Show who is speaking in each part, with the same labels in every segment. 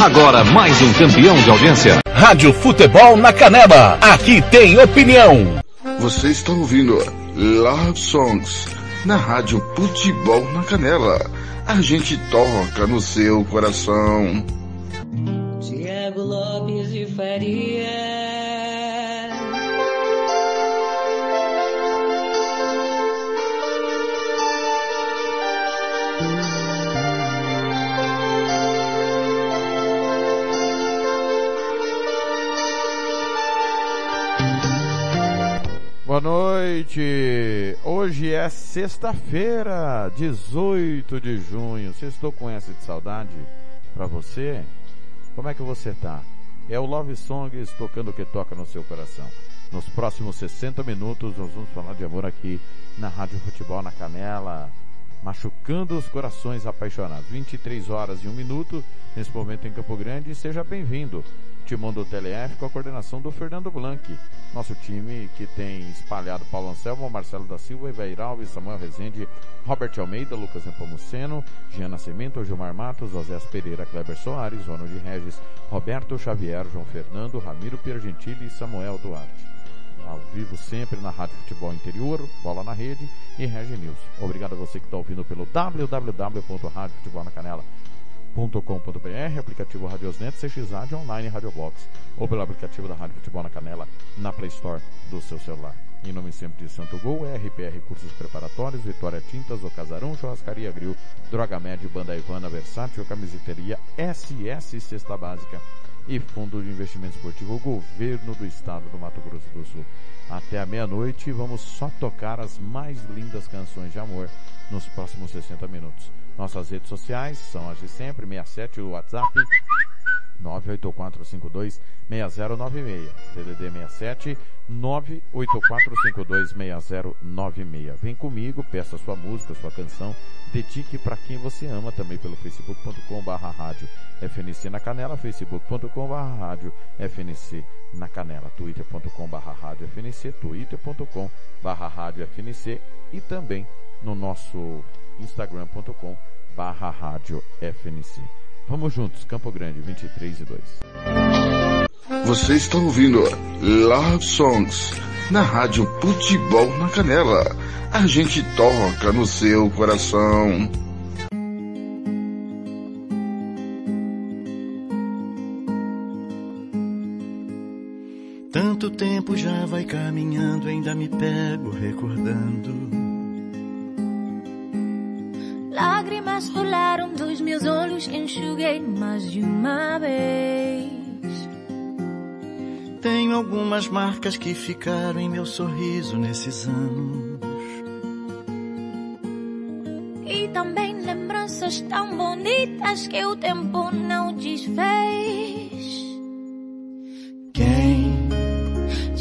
Speaker 1: Agora mais um campeão de audiência.
Speaker 2: Rádio Futebol na Canela. Aqui tem opinião.
Speaker 3: Você está ouvindo Love Songs na Rádio Futebol na Canela. A gente toca no seu coração.
Speaker 4: Diego Lopes de Faria.
Speaker 5: Boa noite! Hoje é sexta-feira, 18 de junho. Vocês estão com essa de saudade pra você? Como é que você tá? É o Love Songs tocando o que toca no seu coração. Nos próximos 60 minutos nós vamos falar de amor aqui na Rádio Futebol na Canela machucando os corações apaixonados. 23 horas e 1 minuto, nesse momento em Campo Grande, seja bem-vindo. Timão do TLF com a coordenação do Fernando Blanc. Nosso time que tem espalhado Paulo Anselmo, Marcelo da Silva, Evair Alves, Samuel Rezende, Robert Almeida, Lucas Nepomuceno, Jean Nascimento, Gilmar Matos, Osés Pereira, Kleber Soares, Ronald Regis, Roberto Xavier, João Fernando, Ramiro Piergentili e Samuel Duarte ao vivo sempre na Rádio Futebol Interior, Bola na Rede e Regi News. Obrigado a você que está ouvindo pelo www.radiofutebolnacanela.com.br, aplicativo Radiosnet, CXAD Online Radiobox ou pelo aplicativo da Rádio Futebol na Canela na Play Store do seu celular. Em nome sempre de Santo Gol, RPR Cursos Preparatórios, Vitória Tintas, O Casarão, Churrascaria Grill, Droga Med, Banda Ivana, Versátil, Camiseteria, SS Cesta Básica, e Fundo de Investimento Esportivo, o governo do estado do Mato Grosso do Sul. Até a meia-noite vamos só tocar as mais lindas canções de amor nos próximos 60 minutos. Nossas redes sociais são as de sempre, 67 o WhatsApp 984526096. DDD 67 984526096. Vem comigo, peça sua música, sua canção, dedique para quem você ama também pelo facebook.com/barra rádio FNC na canela, facebook.com/barra rádio FNC na canela, twitter.com/barra rádio FNC, twitter.com/barra rádio FNC e também no nosso instagram.com/barra rádio FNC. Vamos juntos, Campo Grande, 23 e 2.
Speaker 3: Você está ouvindo Love Songs na Rádio Futebol na Canela. A gente toca no seu coração.
Speaker 6: Tanto tempo já vai caminhando, ainda me pego recordando
Speaker 7: Lágrimas rolaram dos meus olhos, enxuguei mais de uma vez.
Speaker 6: Tenho algumas marcas que ficaram em meu sorriso nesses anos.
Speaker 7: E também lembranças tão bonitas que o tempo não desfez.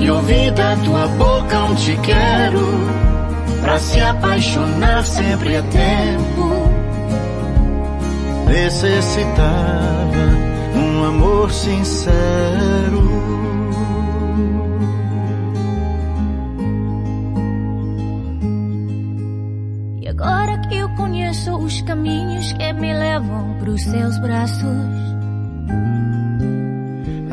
Speaker 6: e ouvi da tua boca um te quero, pra se apaixonar sempre é tempo necessitava um amor sincero.
Speaker 7: E agora que eu conheço os caminhos que me levam pros seus braços.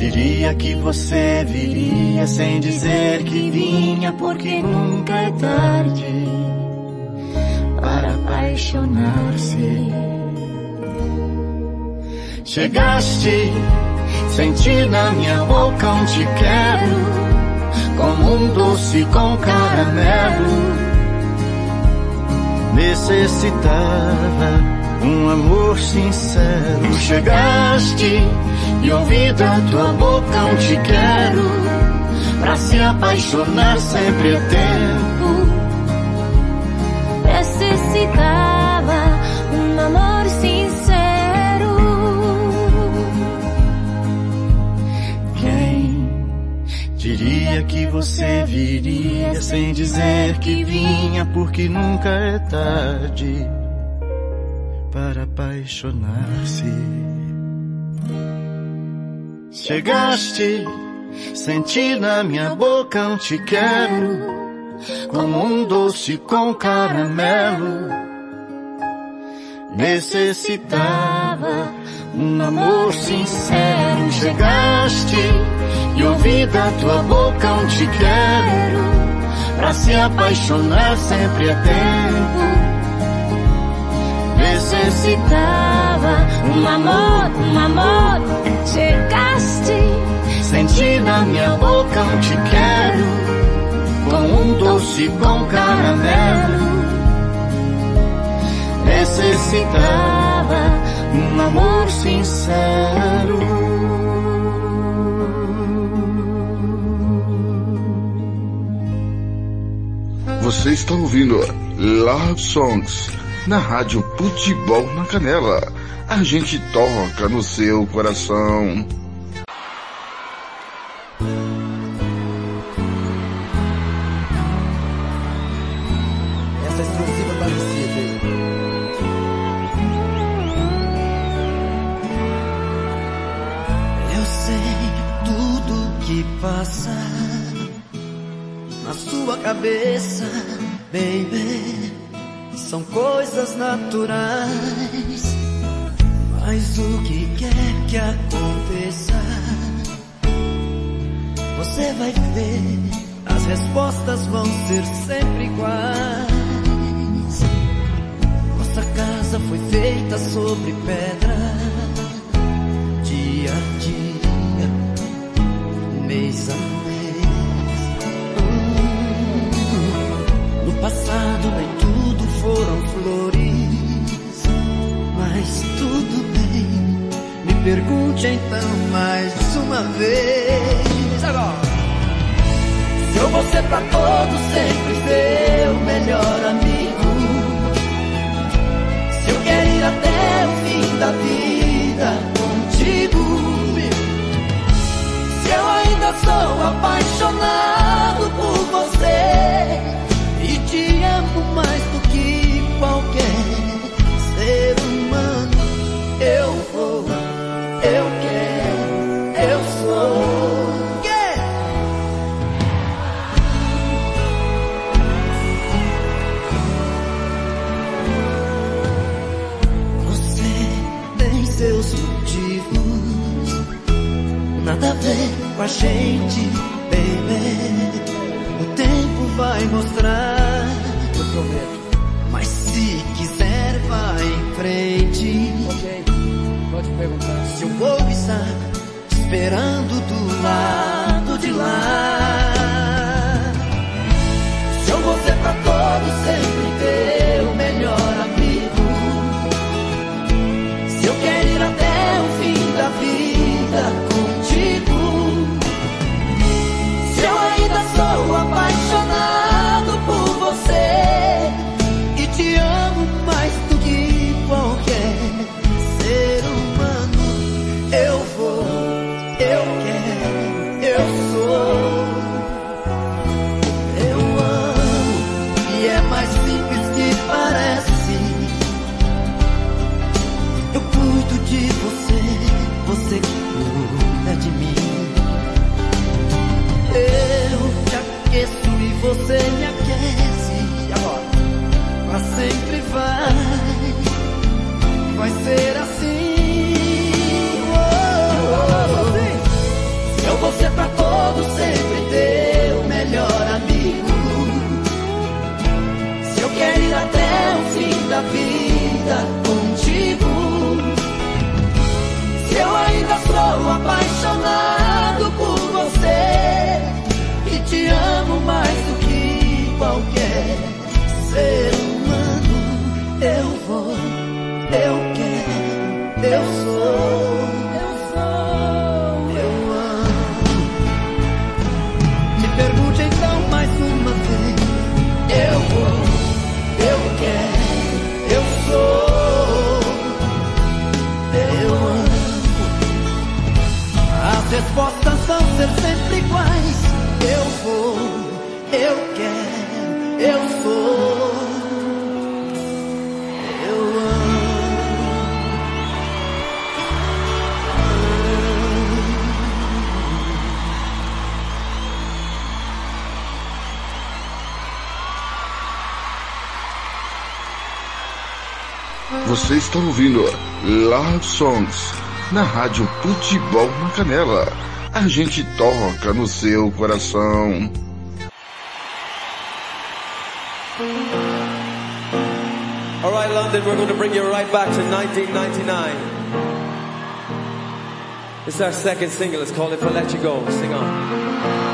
Speaker 6: Diria que você viria sem dizer que vinha, porque nunca é tarde para apaixonar-se. Chegaste, senti na minha boca um te quero, como um doce com caramelo.
Speaker 8: necessitava um amor sincero. Chegaste e ouvi da tua boca um te quero. Pra se apaixonar sempre é tempo.
Speaker 7: Necessitava um amor sincero.
Speaker 8: Quem diria que você viria sem dizer que vinha, porque nunca é tarde apaixonar-se. Chegaste, senti na minha boca um te quero, como um doce com caramelo. Necessitava um amor sincero. Chegaste e ouvi da tua boca um te quero, pra se apaixonar sempre é tempo
Speaker 7: necessitava um amor, um amor. Chegaste,
Speaker 8: senti na minha boca um te quero, com um doce com caramelo. Necessitava um amor sincero.
Speaker 3: Você está ouvindo Love Songs na Rádio Futebol na Canela. A gente toca no seu coração.
Speaker 8: Naturais. Mas o que quer que aconteça, você vai ver. As respostas vão ser sempre pergunte então mais uma vez. Agora. Se eu vou ser pra todos sempre seu melhor amigo. Se eu quero ir até o fim da vida contigo. Se eu ainda sou apaixonado por você e te amo mais do que qualquer ser humano, eu vou, nada a ver com a gente, baby. O tempo vai mostrar, eu prometo. Mas se quiser, vai em frente.
Speaker 9: Ok, pode perguntar.
Speaker 8: Se eu vou estar esperando do lado de lá. Se eu vou ser pra todos sempre ainda sou vida contigo. Se eu ainda sou apaixonado por você e te amo mais do que qualquer ser humano, eu
Speaker 3: Você está ouvindo Love Songs na Rádio Futebol na Canela. A gente toca no seu coração.
Speaker 10: All right, London, we're going to bring you right back to 1999. It's our second single. It's called If I Let You Go. Sing on.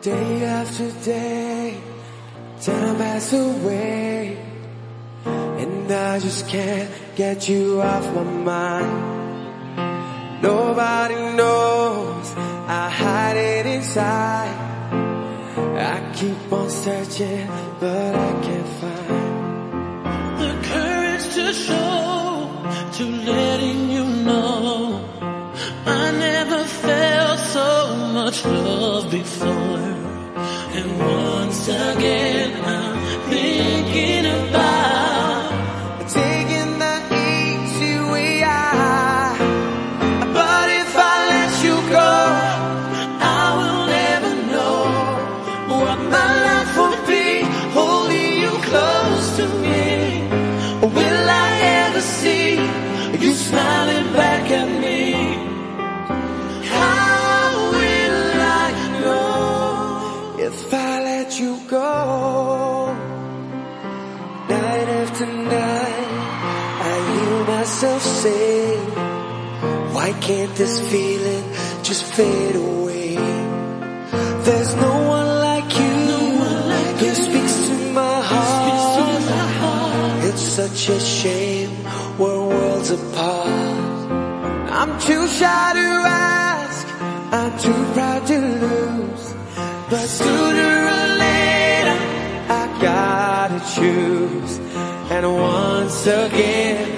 Speaker 10: Day after day, time passes away, and I just can't get you off my mind. Nobody knows I hide it inside. I keep on searching, but I can't find
Speaker 11: the courage to show, to letting you know. I never felt so much love before again.
Speaker 10: Say, Why can't this feeling just fade away? There's no one like you who speaks to my heart. It's such a shame we're worlds apart. I'm too shy to ask, I'm too proud to lose. But sooner or later, I gotta choose. And once again,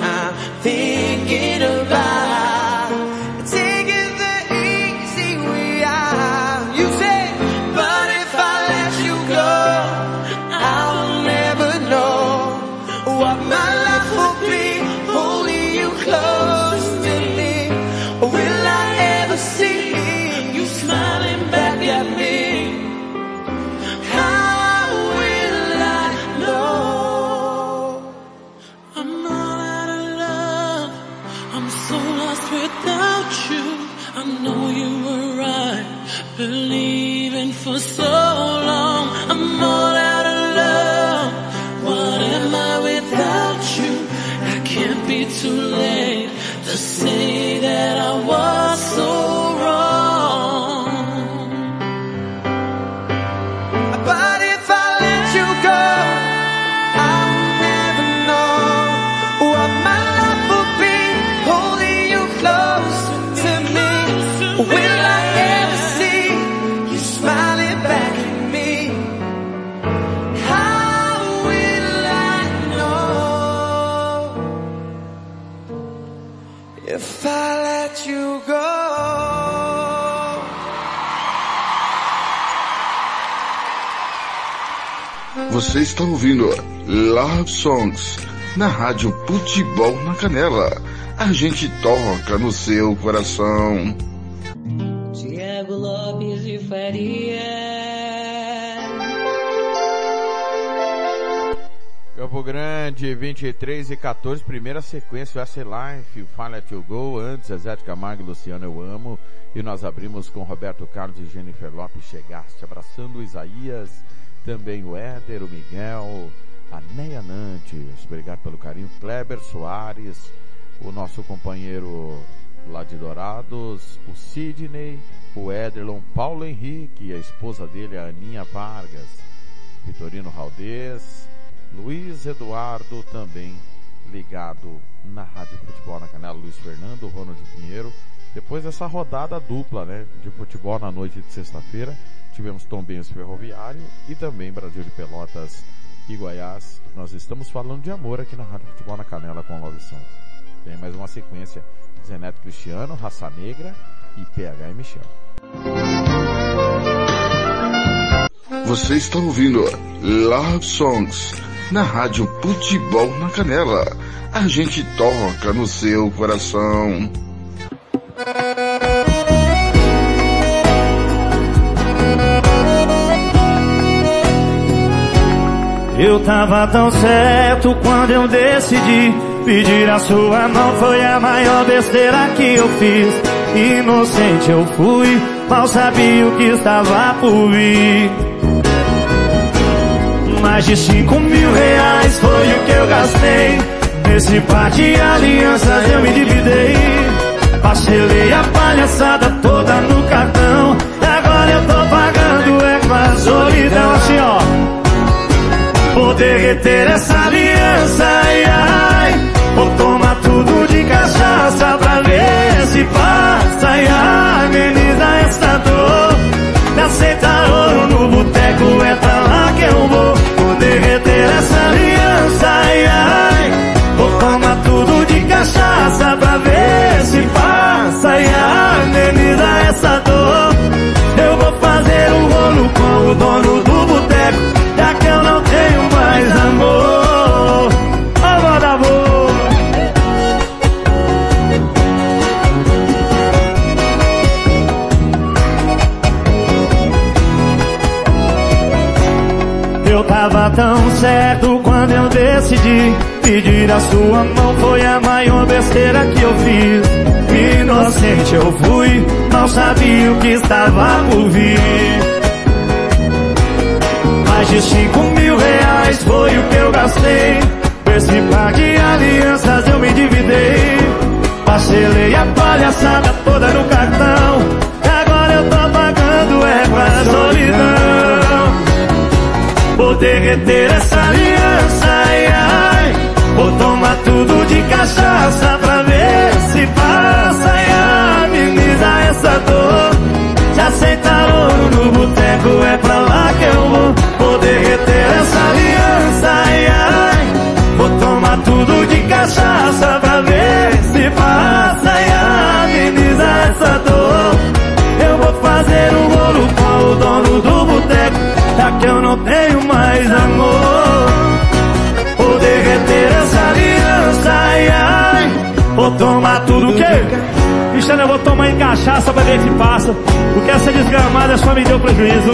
Speaker 3: está ouvindo Love Songs na Rádio Futebol na Canela. A gente toca no seu coração.
Speaker 4: Tiago Lopes de Faria.
Speaker 5: Campo Grande, 23 e 14, primeira sequência, o Life, Fala to Go, antes de Camargo e Luciano Eu Amo, e nós abrimos com Roberto Carlos e Jennifer Lopes, chegaste, abraçando Isaías, também o Éder, o Miguel, a Neia Nantes, obrigado pelo carinho, Kleber Soares, o nosso companheiro lá de Dourados, o Sidney, o Ederlon, Paulo Henrique e a esposa dele, a Aninha Vargas, Vitorino Raldez, Luiz Eduardo também ligado na Rádio Futebol na Canela, Luiz Fernando, Ronald Pinheiro. Depois dessa rodada dupla, né, de futebol na noite de sexta-feira, tivemos Tombense Ferroviário e também Brasil de Pelotas e Goiás. Nós estamos falando de amor aqui na Rádio Futebol na Canela com Love Santos. Tem mais uma sequência, Zeneto Cristiano, Raça Negra e PH e Michel.
Speaker 3: Você está ouvindo Love Songs na Rádio Futebol na Canela. A gente toca no seu coração.
Speaker 12: Eu tava tão certo quando eu decidi pedir a sua mão. Foi a maior besteira que eu fiz. Inocente eu fui, mal sabia o que estava por vir. Mais de cinco mil reais foi o que eu gastei. Nesse par de alianças eu me dividei. Parcelei a palhaçada derreter essa aliança, ai ai. Vou tomar tudo de cachaça pra ver se passa e ameniza essa dor. Me aceita ouro no boteco, é pra lá que eu vou. Vou derreter essa aliança, certo quando eu decidi pedir a sua mão. Foi a maior besteira que eu fiz. Inocente eu fui, não sabia o que estava por vir. Mais de cinco mil reais foi o que eu gastei. Esse par de alianças eu me dividei. Parcelei a palhaçada toda no cartão. Derreter essa aliança, ai ai. Vou tomar tudo de cachaça pra ver se passa e ameniza essa dor. Se aceitar ouro no boteco é pra lá que eu vou. Vou derreter Cristiano, eu vou tomar em cachaça pra ver se passa. Porque essa desgramada só me deu prejuízo.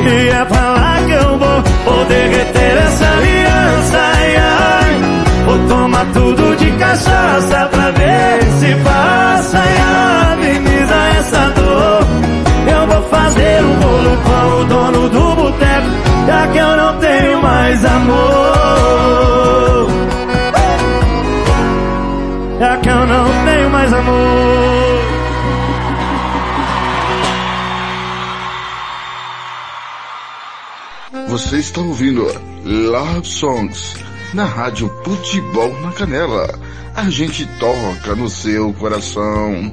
Speaker 12: E é pra lá que eu vou. Vou derreter essa aliança, ai ai. Vou tomar tudo de cachaça pra ver se passa e ameniza essa dor. Eu vou fazer um bolo com o dono do boteco, já que eu não tenho mais amor.
Speaker 3: Você está ouvindo Love Songs na Rádio Futebol na Canela. A gente toca no seu coração.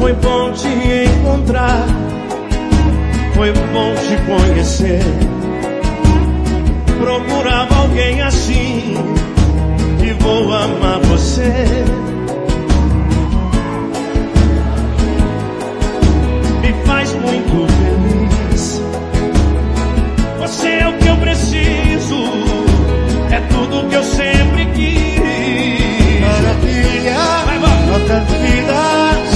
Speaker 12: Foi bom te encontrar, foi bom te conhecer. Alguém assim e vou amar você. Me faz muito feliz. Você é o que eu preciso, é tudo que eu sempre quis.
Speaker 8: Maravilha, nossas vidas,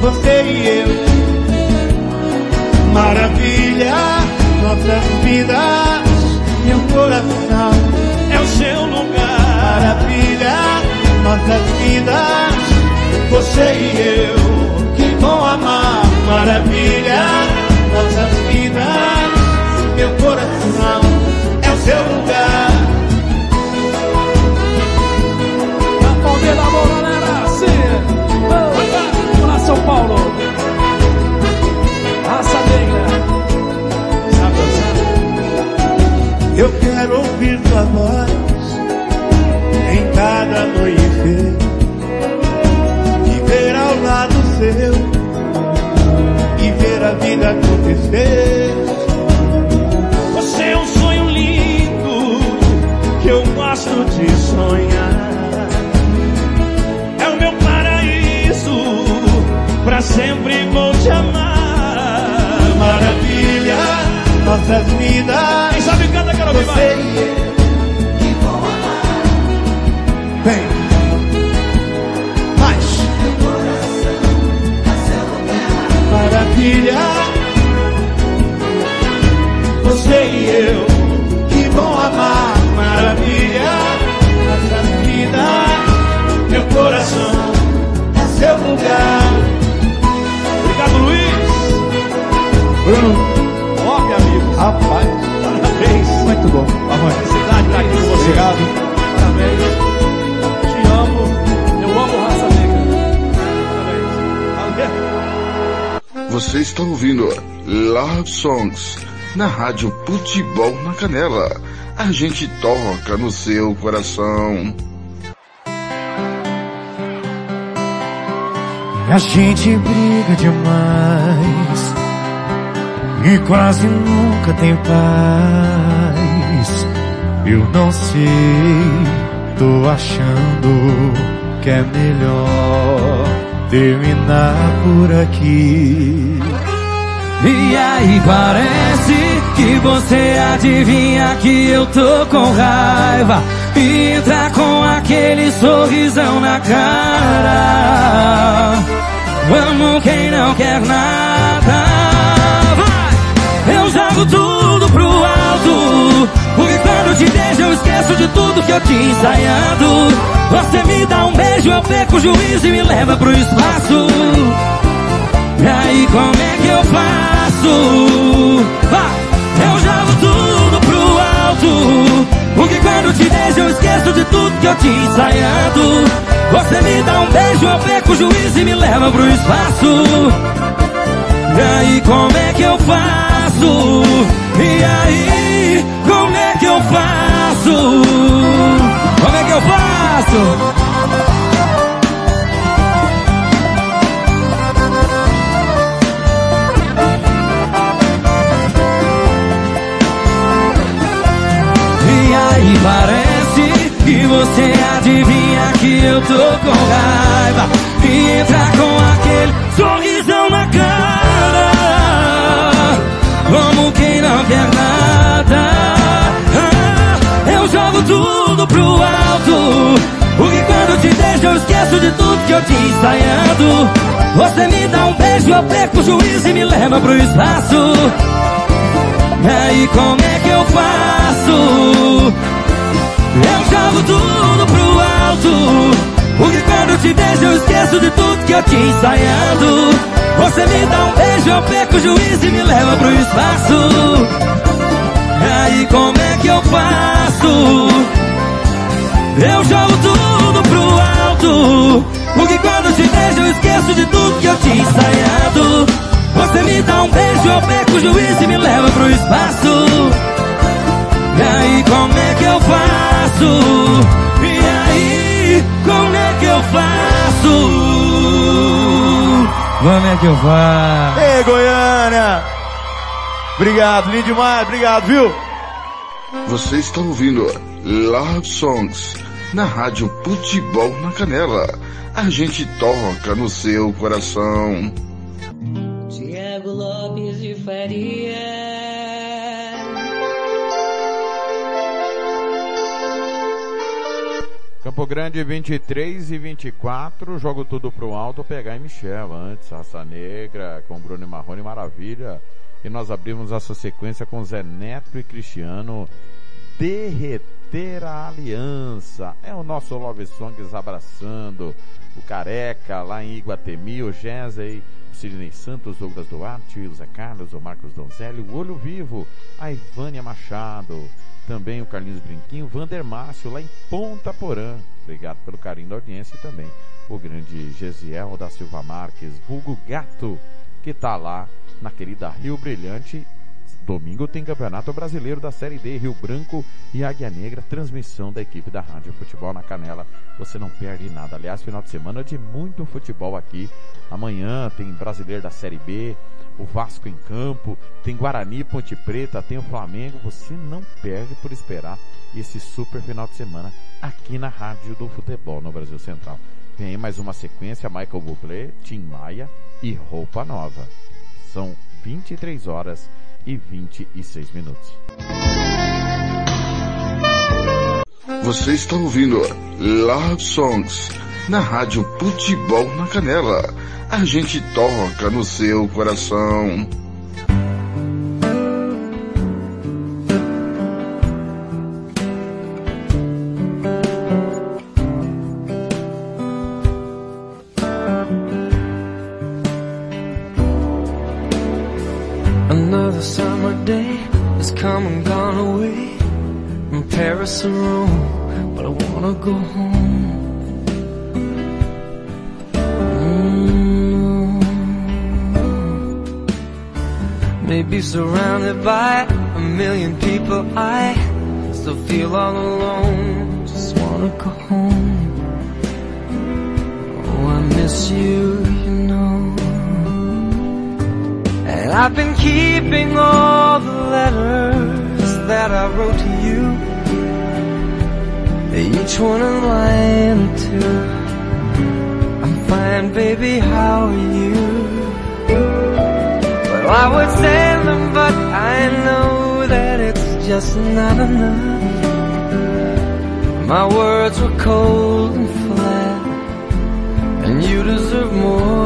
Speaker 8: você e eu. Maravilha, nossas vidas, meu coração.
Speaker 12: Seu lugar.
Speaker 8: Maravilha, nossas vidas,
Speaker 13: Você e eu que vão amar maravilha nossas vidas. Meu coração é o seu lugar.
Speaker 14: Na palmeira da mão, galera, assim. Vamos lá, São Paulo. Raça negra.
Speaker 13: Eu quero ouvir tua voz cada amanhecer. Viver ao lado seu e ver a vida acontecer. Você é um sonho lindo que eu gosto de sonhar. É o meu paraíso, pra sempre vou te amar. Maravilha, nossas vidas.
Speaker 3: Na rádio Futebol na Canela. A gente toca no seu coração.
Speaker 13: A gente briga demais e quase nunca tem paz. Eu não sei, tô achando que é melhor terminar por aqui.
Speaker 15: E aí parece que você adivinha que eu tô com raiva. E tá com aquele sorrisão na cara. Vamos quem não quer nada. Vai! Eu jogo tudo pro alto. Porque quando te vejo eu esqueço de tudo que eu tinha ensaiado. Você me dá um beijo, eu perco o juízo e me leva pro espaço e aí como é que eu faço? Vai! Eu jogo tudo pro alto Porque quando te vejo eu esqueço de tudo que eu tinha ensaiado Você me dá um beijo, eu perco o juízo e me leva pro espaço E aí como é que eu faço? E aí como é que eu faço? Como é que eu faço? E parece que você adivinha que eu tô com raiva. E entra com aquele sorrisão na cara. Como quem não quer nada. Ah, Eu jogo tudo pro alto. Porque quando te deixo eu esqueço de tudo que eu tinha ensaiado Você me dá um beijo, eu perco o juízo e me leva pro espaço aí como é que eu faço? Eu jogo tudo pro alto. Porque quando te vejo eu esqueço de tudo que eu tinha ensaiado. Você me dá um beijo, eu perco o juízo e me leva pro espaço. Aí como é que eu faço? Eu jogo tudo pro alto. Porque quando te vejo eu esqueço de tudo que eu tinha ensaiado Você me dá um beijo, eu perco o juízo e me leva pro espaço E aí como é que eu faço? E aí como é que eu faço? Como é que eu faço?
Speaker 13: Ei, Goiânia! Obrigado, lindo demais, obrigado, viu?
Speaker 3: Você está ouvindo Love Songs na rádio Futebol na Canela. A gente toca no seu coração.
Speaker 4: Faria.
Speaker 5: Campo Grande 23 e 24, jogo tudo pro alto, pegar e Michel. Antes, Raça Negra, com Bruno e Marrone, maravilha. E nós abrimos essa sequência com Zé Neto e Cristiano, derretendo manter a aliança. É o nosso Love Songs abraçando o Careca lá em Iguatemi, o Gései, Sidney Santos, Douglas Duarte, o Zé Carlos, o Marcos Donzelli, o Olho Vivo, a Ivânia Machado, também o Carlinhos Brinquinho, Vander Márcio lá em Ponta Porã. Obrigado pelo carinho da audiência e também o grande Gesiel da Silva Marques, vulgo Gato, que tá lá na querida Rio Brilhante. Domingo tem Campeonato Brasileiro da Série D, Rio Branco e Águia Negra, transmissão da equipe da Rádio Futebol na Canela. Você não perde nada. Aliás, final de semana de muito futebol aqui. Amanhã tem Brasileiro da Série B, o Vasco em campo, tem Guarani, Ponte Preta, tem o Flamengo. Você não perde por esperar esse super final de semana aqui na Rádio do Futebol no Brasil Central. Vem aí mais uma sequência, Michael Bublé, Tim Maia e Roupa Nova. São 23 horas e 26 minutos.
Speaker 3: Você está ouvindo Love Songs na Rádio Futebol na Canela. A gente toca no seu coração.
Speaker 10: Another summer day has come and gone away from Paris or Rome, but I wanna go home. Mm. Maybe surrounded by a million people, I still feel all alone. Just wanna go home. Oh, I miss you, I've been keeping all the letters that I wrote to you. Each one a line two. I'm fine, baby, how are you? Well, I would send them, but I know that it's just not enough. My words were cold and flat, and you deserve more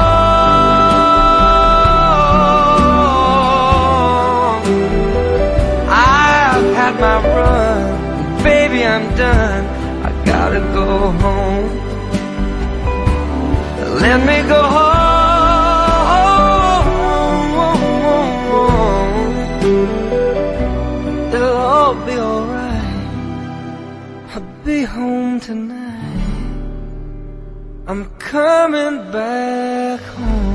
Speaker 10: I'm done. I gotta go home. Let me go home. It'll all be alright. I'll be home tonight. I'm coming back home.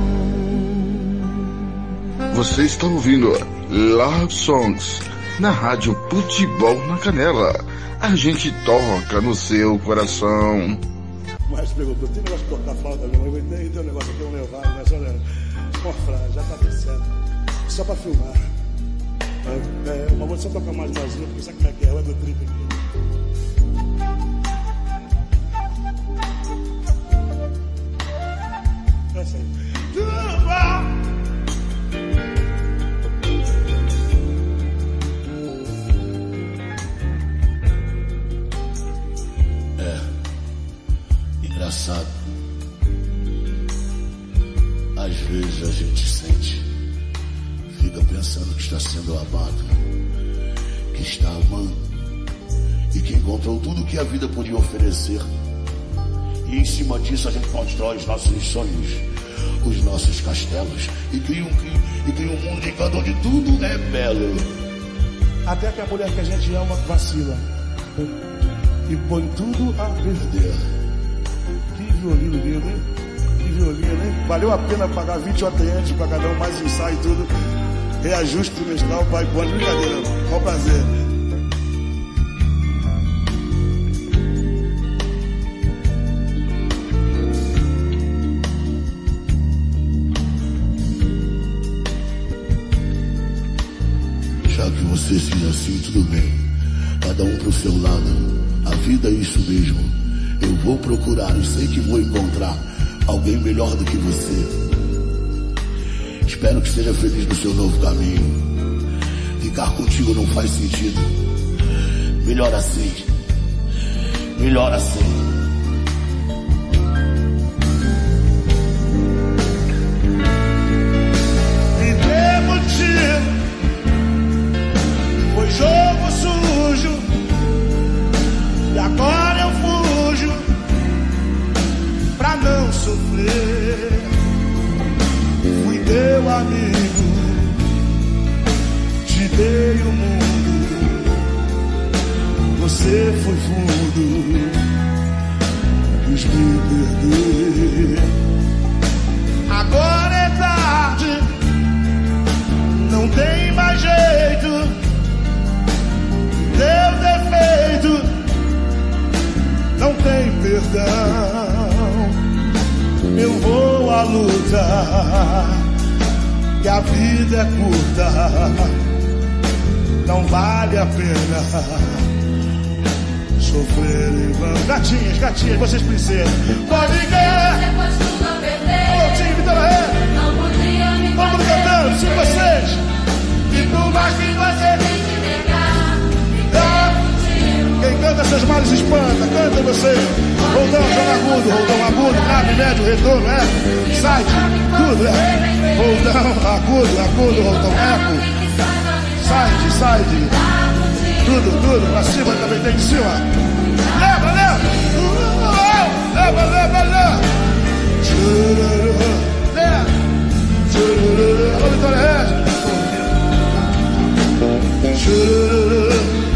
Speaker 3: Você está ouvindo Love Songs na Rádio Futebol na Canela. A gente toca no seu coração.
Speaker 16: O maestro perguntou, tem negócio de cortar flauta mesmo? Eu falei, tem, um negócio aqui, um levado, mas olha, uma frase, já tá certo. Só pra filmar. É, é, mas vou só tocar mais vazio, porque sabe como é que é? Vai do trip aqui. É isso aí.
Speaker 17: Engraçado. Às vezes a gente sente, fica pensando que está sendo amado, que está amando e que encontrou tudo que a vida podia oferecer. E em cima disso a gente constrói os nossos sonhos, os nossos castelos e cria um, e cria um mundo em onde tudo é belo.
Speaker 16: Até que a mulher que a gente ama vacila. E põe tudo a perder. Violino lindo, hein? Que violino, hein? Valeu a pena pagar 20 atendentes para cada um, mais ensaio e tudo. Reajuste trimestral, pai, bom, brincadeira. Qual prazer.
Speaker 17: Já que você diz assim, tudo bem. Cada um pro seu lado. A vida é isso mesmo. Eu vou procurar e sei que vou encontrar alguém melhor do que você. Espero que seja feliz no seu novo caminho. Ficar contigo não faz sentido. Melhor assim. Melhor assim.
Speaker 16: Sofrer. Fui teu amigo. Te dei o mundo. Você foi fundo. Quis me perder. Agora é tarde. Não tem mais jeito. Teu defeito não tem perdão. Eu vou à luta, que a vida é curta, não vale a pena sofrer em vão. Gatinhas, gatinhas, vocês princesas, pode ganhar. Alô, time Vitória Ré. Todo mundo cantando, sim, vocês. E por mais que você canta seus males espanta, canta você. Roldão, joga agudo, roldão agudo, grave, médio, retorno, eco, side, tudo, é. Roldão, agudo, agudo, roldão, eco, side, side, tudo, tudo, pra cima também tem de cima. Leva, leva, leva, leva, leva. Leva, tchururu, alô, Vitória Regis.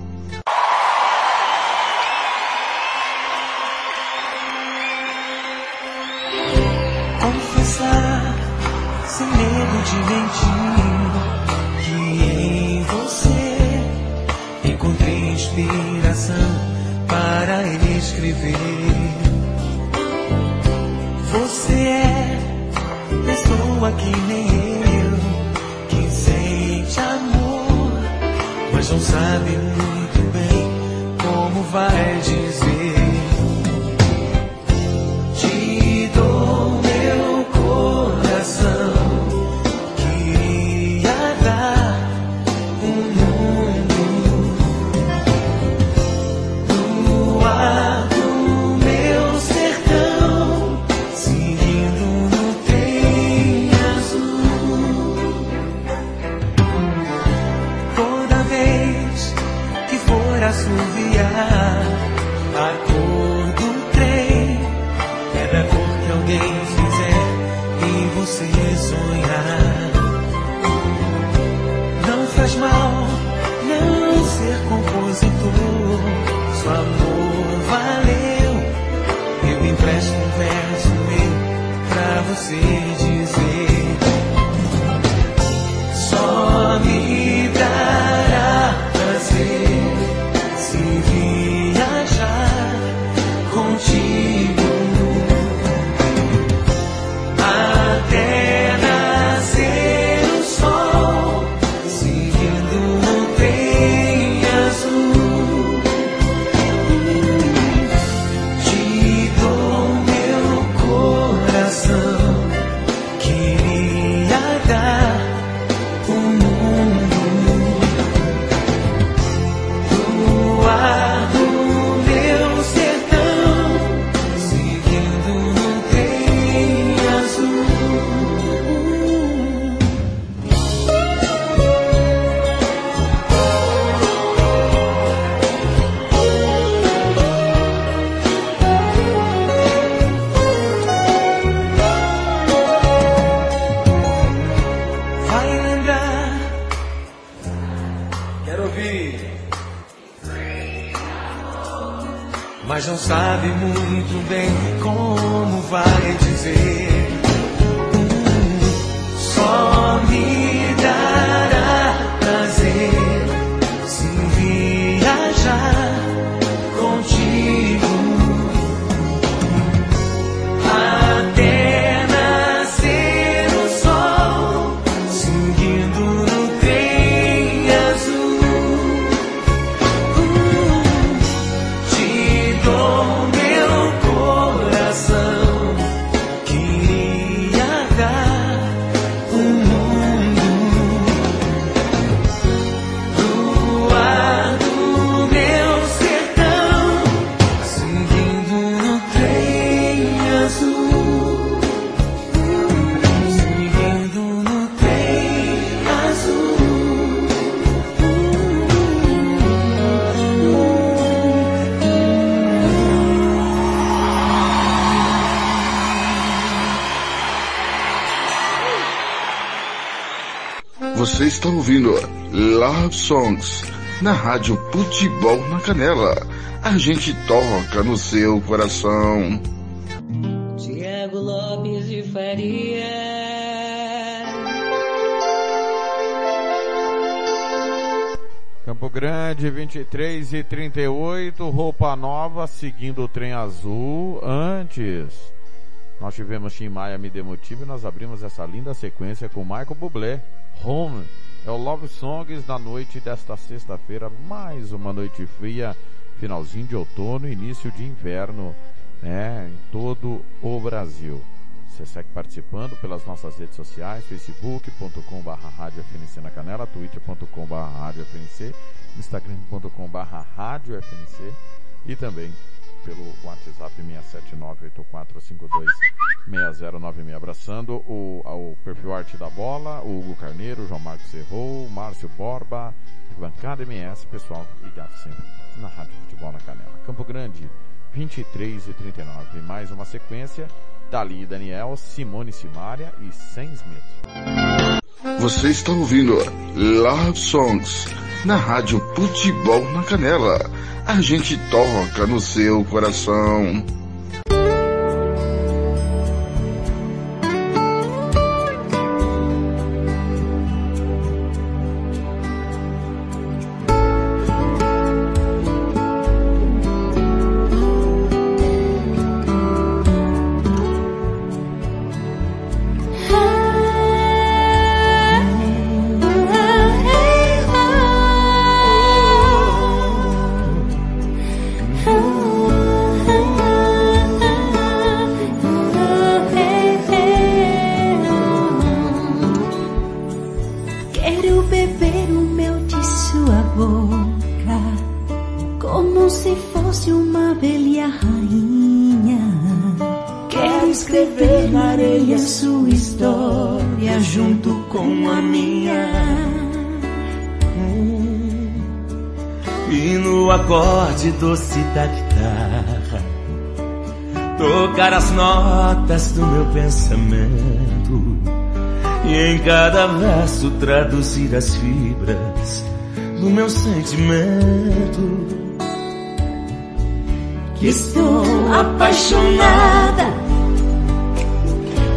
Speaker 8: Você
Speaker 3: está ouvindo Love Songs na rádio Futebol na Canela. A gente toca no seu coração.
Speaker 4: Tiago Lopes de Faria.
Speaker 5: Campo Grande, 23 e 38, roupa nova, seguindo o trem azul. Antes, nós tivemos Tim Maia Me Demotive e nós abrimos essa linda sequência com Michael Bublé, Home. É o Love Songs da noite desta sexta-feira, mais uma noite fria, finalzinho de outono, início de inverno, né, em todo o Brasil. Você segue participando pelas nossas redes sociais, facebook.com barra rádio FNC na canela, twitter.com barra rádio FNC, instagram.com barra rádio FNC e também pelo WhatsApp 67984526096. Abraçando o, o perfil Arte da Bola, o Hugo Carneiro, João Marcos Serrou, o Márcio Borba, Bancada MS, pessoal ligado sempre na Rádio Futebol na Canela. Campo Grande, 23 e 39. Mais uma sequência, Dali Daniel, Simone Simária e Sam Smith.
Speaker 3: Você está ouvindo Love Songs na rádio Futebol na Canela. A gente toca no seu coração.
Speaker 18: Pensamento e em cada verso traduzir as fibras do meu sentimento.
Speaker 19: Que estou apaixonada,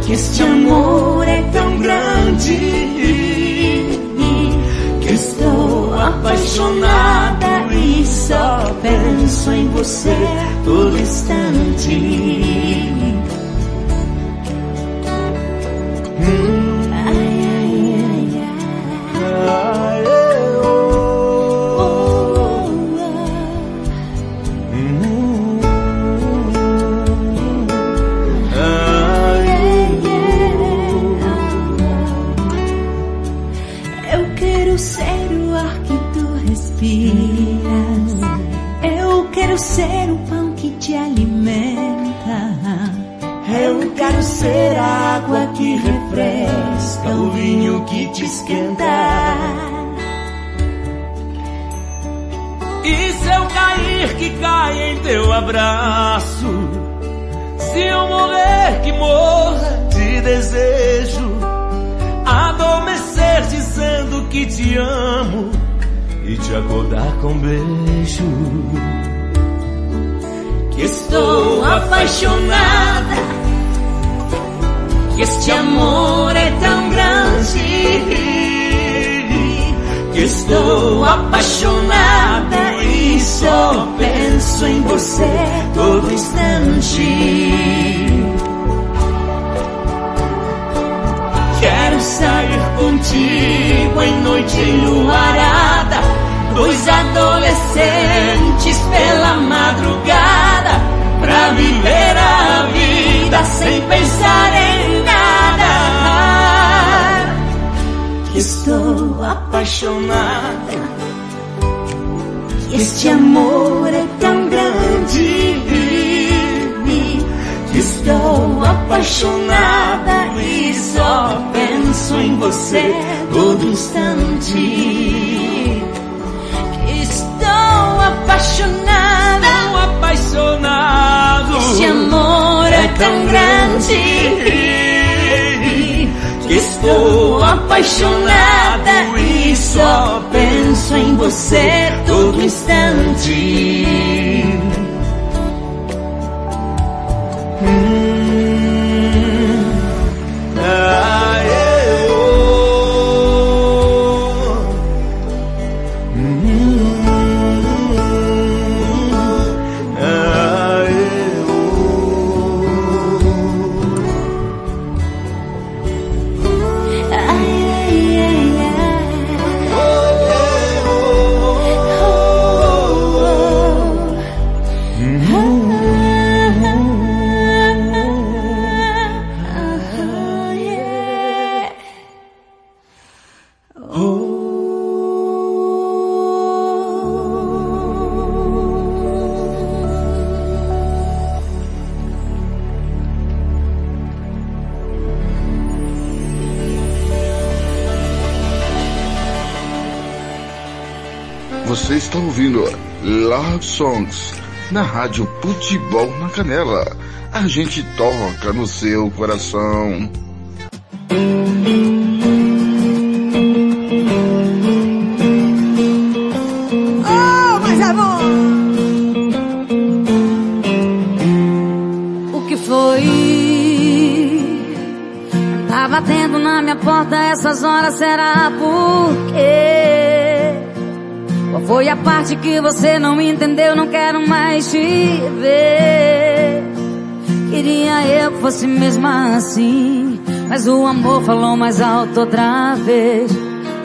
Speaker 19: que este amor é tão grande. Que estou apaixonada e só penso em você todo instante. Que te esquenta.
Speaker 18: E se eu cair, que caia em teu abraço. Se eu morrer, que morra de desejo. Adormecer dizendo que te amo e te acordar com um beijo.
Speaker 19: Que estou apaixonada. Que este amor é tão grande. Que estou apaixonada e só penso em você todo instante. Quero sair contigo em noite enluarada. Dois adolescentes pela madrugada. Pra viver a vida sem pensar em estou apaixonada. Este amor é tão grande. Estou apaixonada e só penso em você todo instante. Estou apaixonada,
Speaker 18: Tão apaixonado.
Speaker 19: este amor é tão grande. Que estou apaixonada e só penso em você todo instante.
Speaker 18: Ah,
Speaker 3: Love Songs na Rádio Futebol na Canela. A gente toca no seu coração.
Speaker 20: Oh, mas é bom!
Speaker 21: O que foi? Tá batendo na minha porta essas horas, será por parte que você não entendeu? Não quero mais te ver. Queria eu que fosse mesmo assim. Mas o amor falou mais alto outra vez.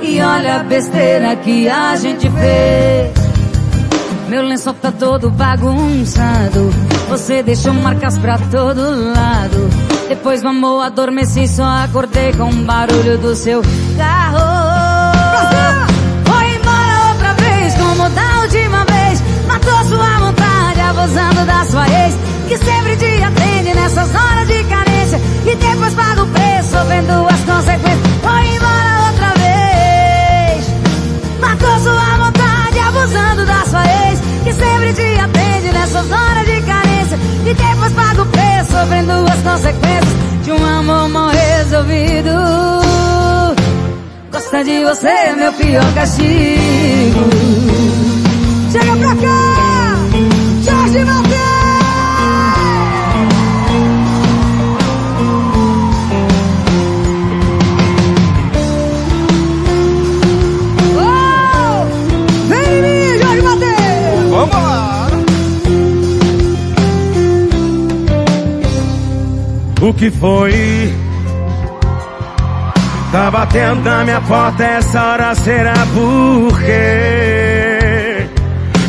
Speaker 21: E olha a besteira que a gente fez. Meu lençol tá todo bagunçado. Você deixou marcas pra todo lado. Depois do amor adormeci, só acordei com o barulho do seu de uma vez. Matou sua vontade, abusando da sua ex. Que sempre te atende nessas horas de carência. E depois paga o preço, vendo as consequências. Foi embora outra vez. Matou sua vontade, abusando da sua ex. Que sempre te atende nessas horas de carência. E depois paga o preço,
Speaker 22: vendo
Speaker 20: as consequências. De um amor mal resolvido. Gosta de você, meu
Speaker 23: pior castigo. O que foi? Tá batendo na minha porta essa hora será por quê?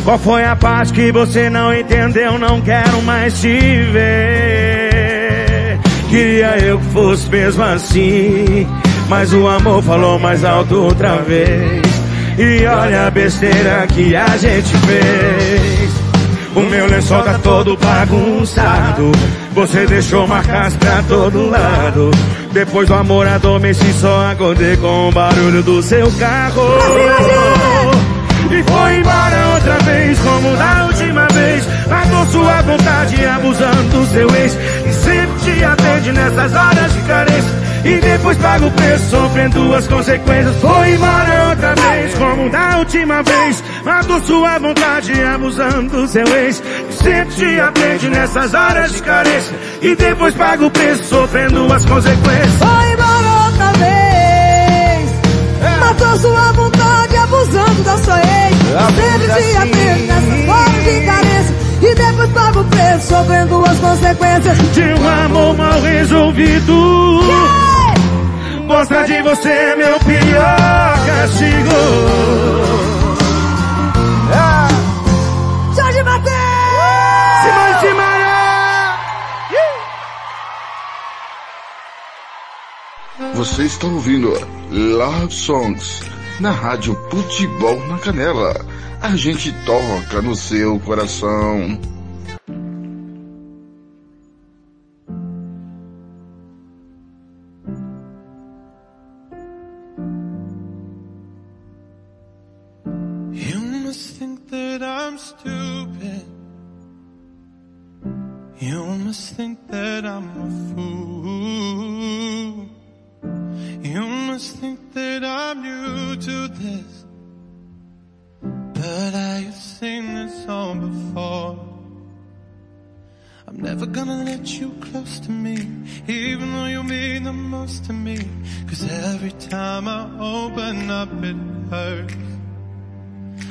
Speaker 23: Qual foi a parte que você não entendeu? Não quero mais te ver. Queria eu que fosse mesmo assim. Mas o amor falou mais alto outra vez. E olha a besteira que a gente fez. O meu lençol tá todo bagunçado. Você deixou marcas pra todo lado. Depois do amor adormeci, só acordei com o barulho do seu carro. E foi embora outra vez, como da última vez. Matou sua vontade, abusando do seu ex. E sempre te atende nessas horas de carência. E depois paga o preço, sofrendo as consequências. Foi embora outra vez, como da última vez. Matou sua vontade, abusando do seu ex. Sempre te atende nessas horas de carência. E depois paga o preço, sofrendo as consequências.
Speaker 20: Foi embora outra vez. Matou sua vontade abusando da sua ex. Sempre te atende nessas horas de carência. E depois paga o preço, sofrendo as consequências.
Speaker 23: De um amor mal resolvido. Mostra de você é meu pior castigo.
Speaker 3: Você está ouvindo Love Songs na Rádio Futebol na Canela. A gente toca no seu coração.
Speaker 11: You must think that I'm stupid. You must think that I'm a fool. Think that I'm new to this. But I have seen this all before. I'm never gonna let you close to me, even though you mean the most to me. Cause every time I open up it hurts.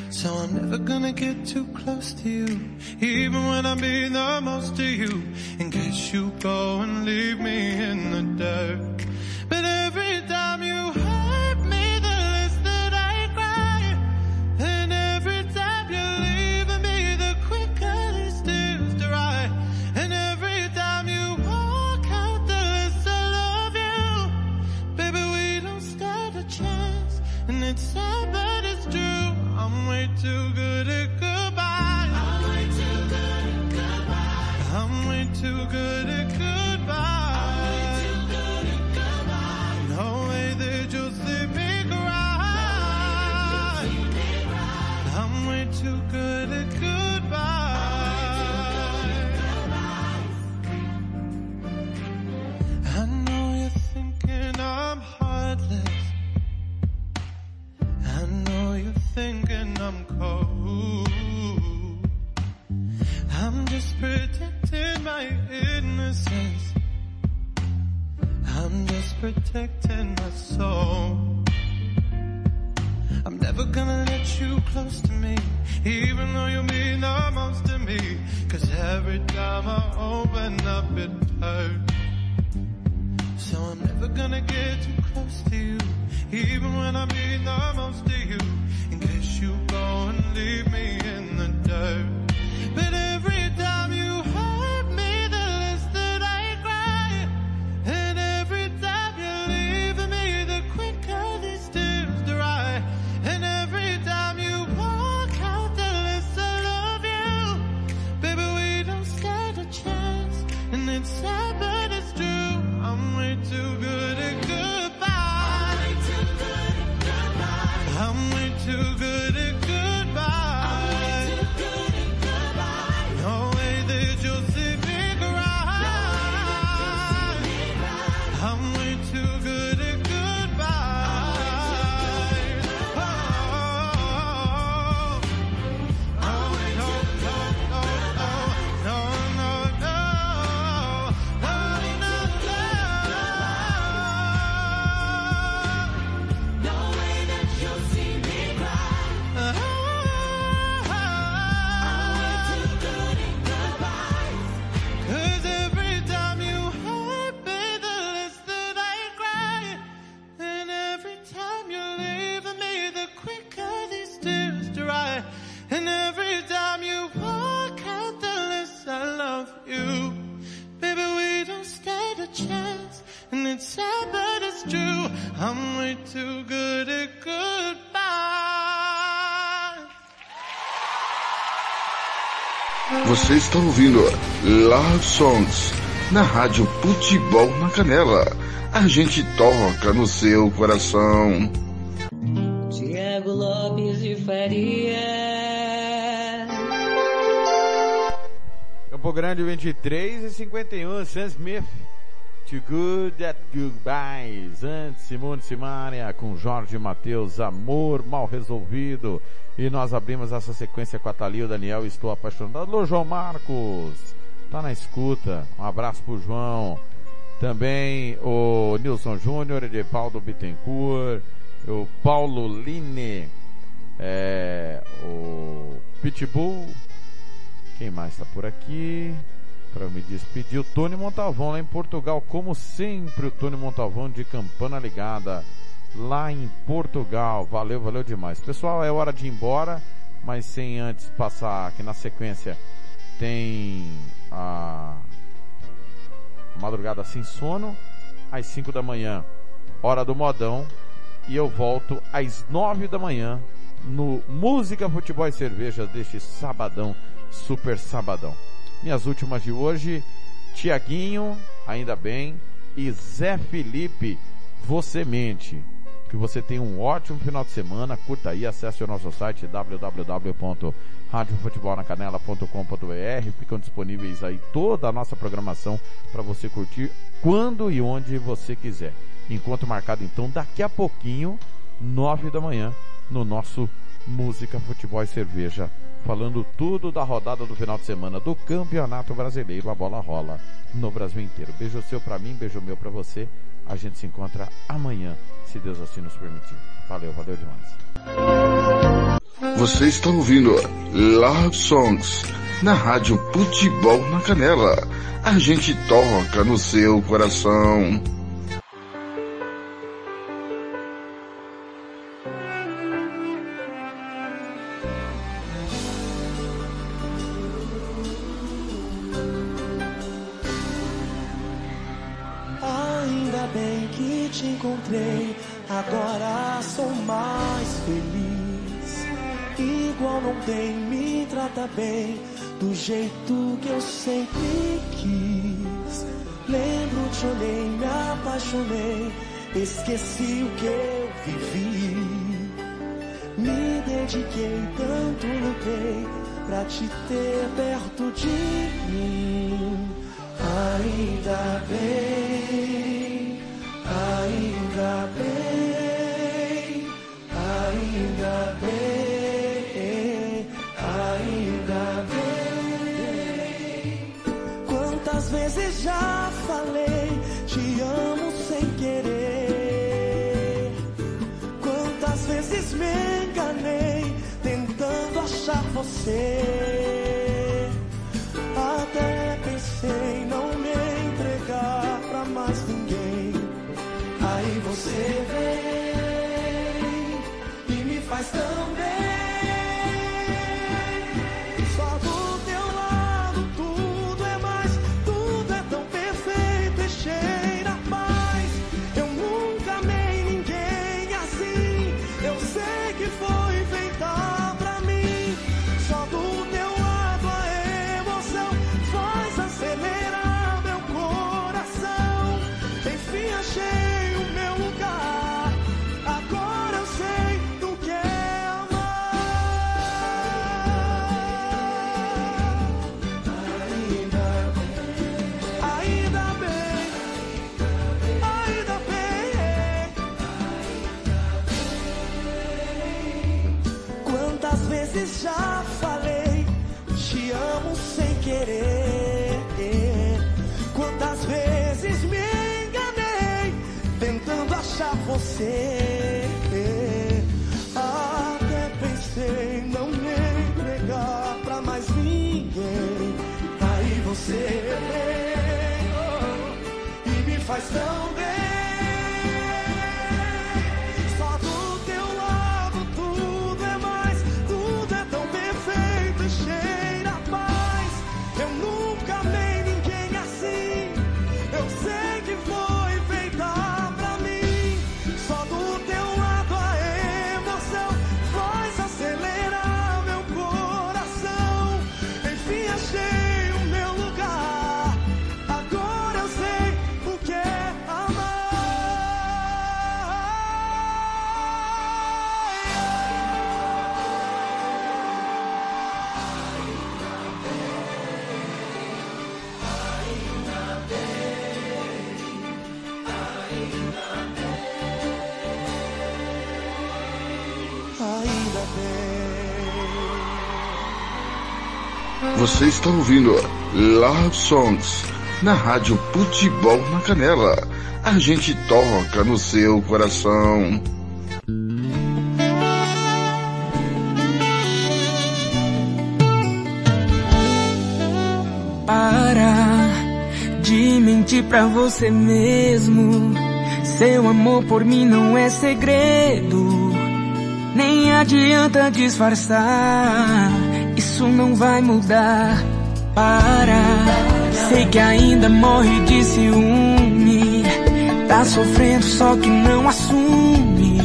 Speaker 11: So I'm never gonna get too close to you, even when I mean the most to you. In case you go and leave me in the dirt. But every time you I'm way
Speaker 3: Você está ouvindo Love Songs na rádio Futebol na Canela. A gente toca no seu coração.
Speaker 4: Tiago Lopes de Faria.
Speaker 5: Campo Grande 23 e 51, Sam Smith. Too Good at Goodbyes. Antes, Simone Simaria com Jorge Matheus, Amor Mal Resolvido. E nós abrimos essa sequência com a Thalia, o Daniel, Estou Apaixonado. Alô, João Marcos. Tá na escuta. Um abraço pro João. Também o Nilson Júnior, Edivaldo Bittencourt, o Paulo Line, é, o Pitbull, quem mais está por aqui? Para me despedir, o Tony Montavão lá em Portugal, como sempre, o Tony Montavão de campana ligada lá em Portugal. Valeu, valeu demais. Pessoal, é hora de ir embora, mas sem antes passar aqui na sequência tem a madrugada sem sono, às 5 da manhã, hora do modão, e eu volto às 9 da manhã no Música, Futebol e Cerveja deste sabadão, super sabadão. Minhas últimas de hoje, Tiaguinho, ainda bem, e Zé Felipe, você mente. Que você tenha um ótimo final de semana, curta aí, acesse o nosso site www.radiofutebolnacanela.com.br Ficam disponíveis aí toda a nossa programação para você curtir quando e onde você quiser. Encontro marcado então daqui a pouquinho, nove da manhã, no nosso Música, Futebol e Cerveja, falando tudo da rodada do final de semana do Campeonato Brasileiro. A bola rola no Brasil inteiro. Beijo seu para mim, beijo meu para você. A gente se encontra amanhã, se Deus assim nos permitir. Valeu, valeu demais.
Speaker 3: Você está ouvindo Love Songs na rádio Futebol na Canela. A gente toca no seu coração.
Speaker 24: Encontrei, agora sou mais feliz. Igual não tem, me trata bem, do jeito que eu sempre quis. Lembro, te olhei, me apaixonei, esqueci o que eu vivi. Me dediquei, tanto lutei, pra te ter perto de mim. Ainda bem, ainda bem, ainda bem, ainda bem. Quantas vezes já falei, te amo sem querer. Quantas vezes me enganei, tentando achar você. Até vem e me Você
Speaker 3: está ouvindo Love Songs na Rádio Futebol na Canela. A gente toca no seu coração.
Speaker 25: Para de mentir pra você mesmo. Seu amor por mim não é segredo. Nem adianta disfarçar. Isso não vai mudar. Para, sei que ainda morre de ciúme. Tá sofrendo só que não assume.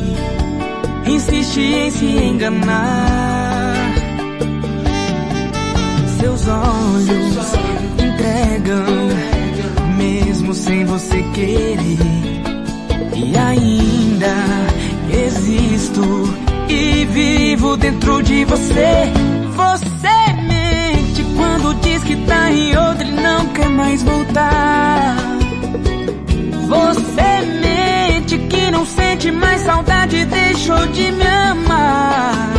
Speaker 25: Insiste em se enganar. Seus olhos entregam, mesmo sem você querer. E ainda existo e vivo dentro de você. Que tá em outra e não quer mais voltar. Você mente que não sente mais saudade, deixou de me amar.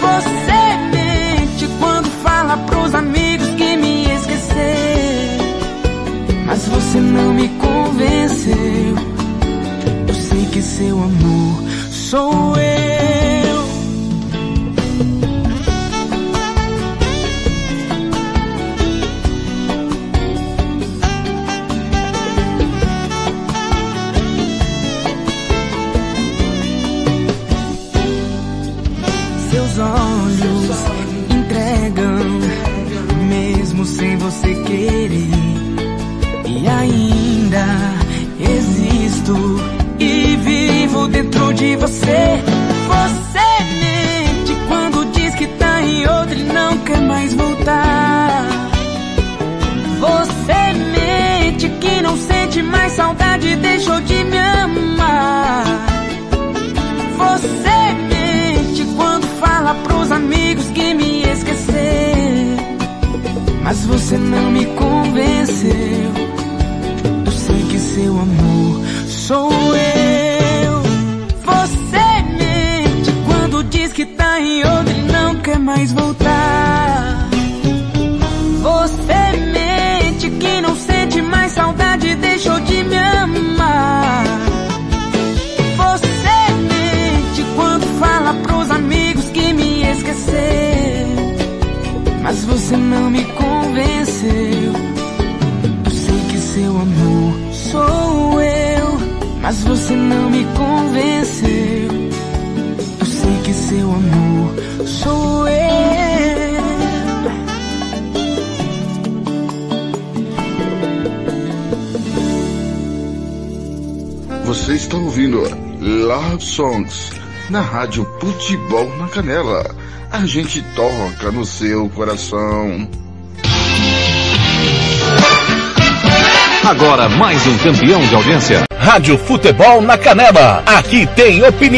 Speaker 25: Você mente quando fala pros amigos que me esquecer. Mas você não me convenceu. Eu sei que seu amor sou eu.
Speaker 3: Canela. A gente toca no seu coração.
Speaker 1: Agora mais um campeão de audiência.
Speaker 2: Rádio Futebol na Canela. Aqui tem opinião.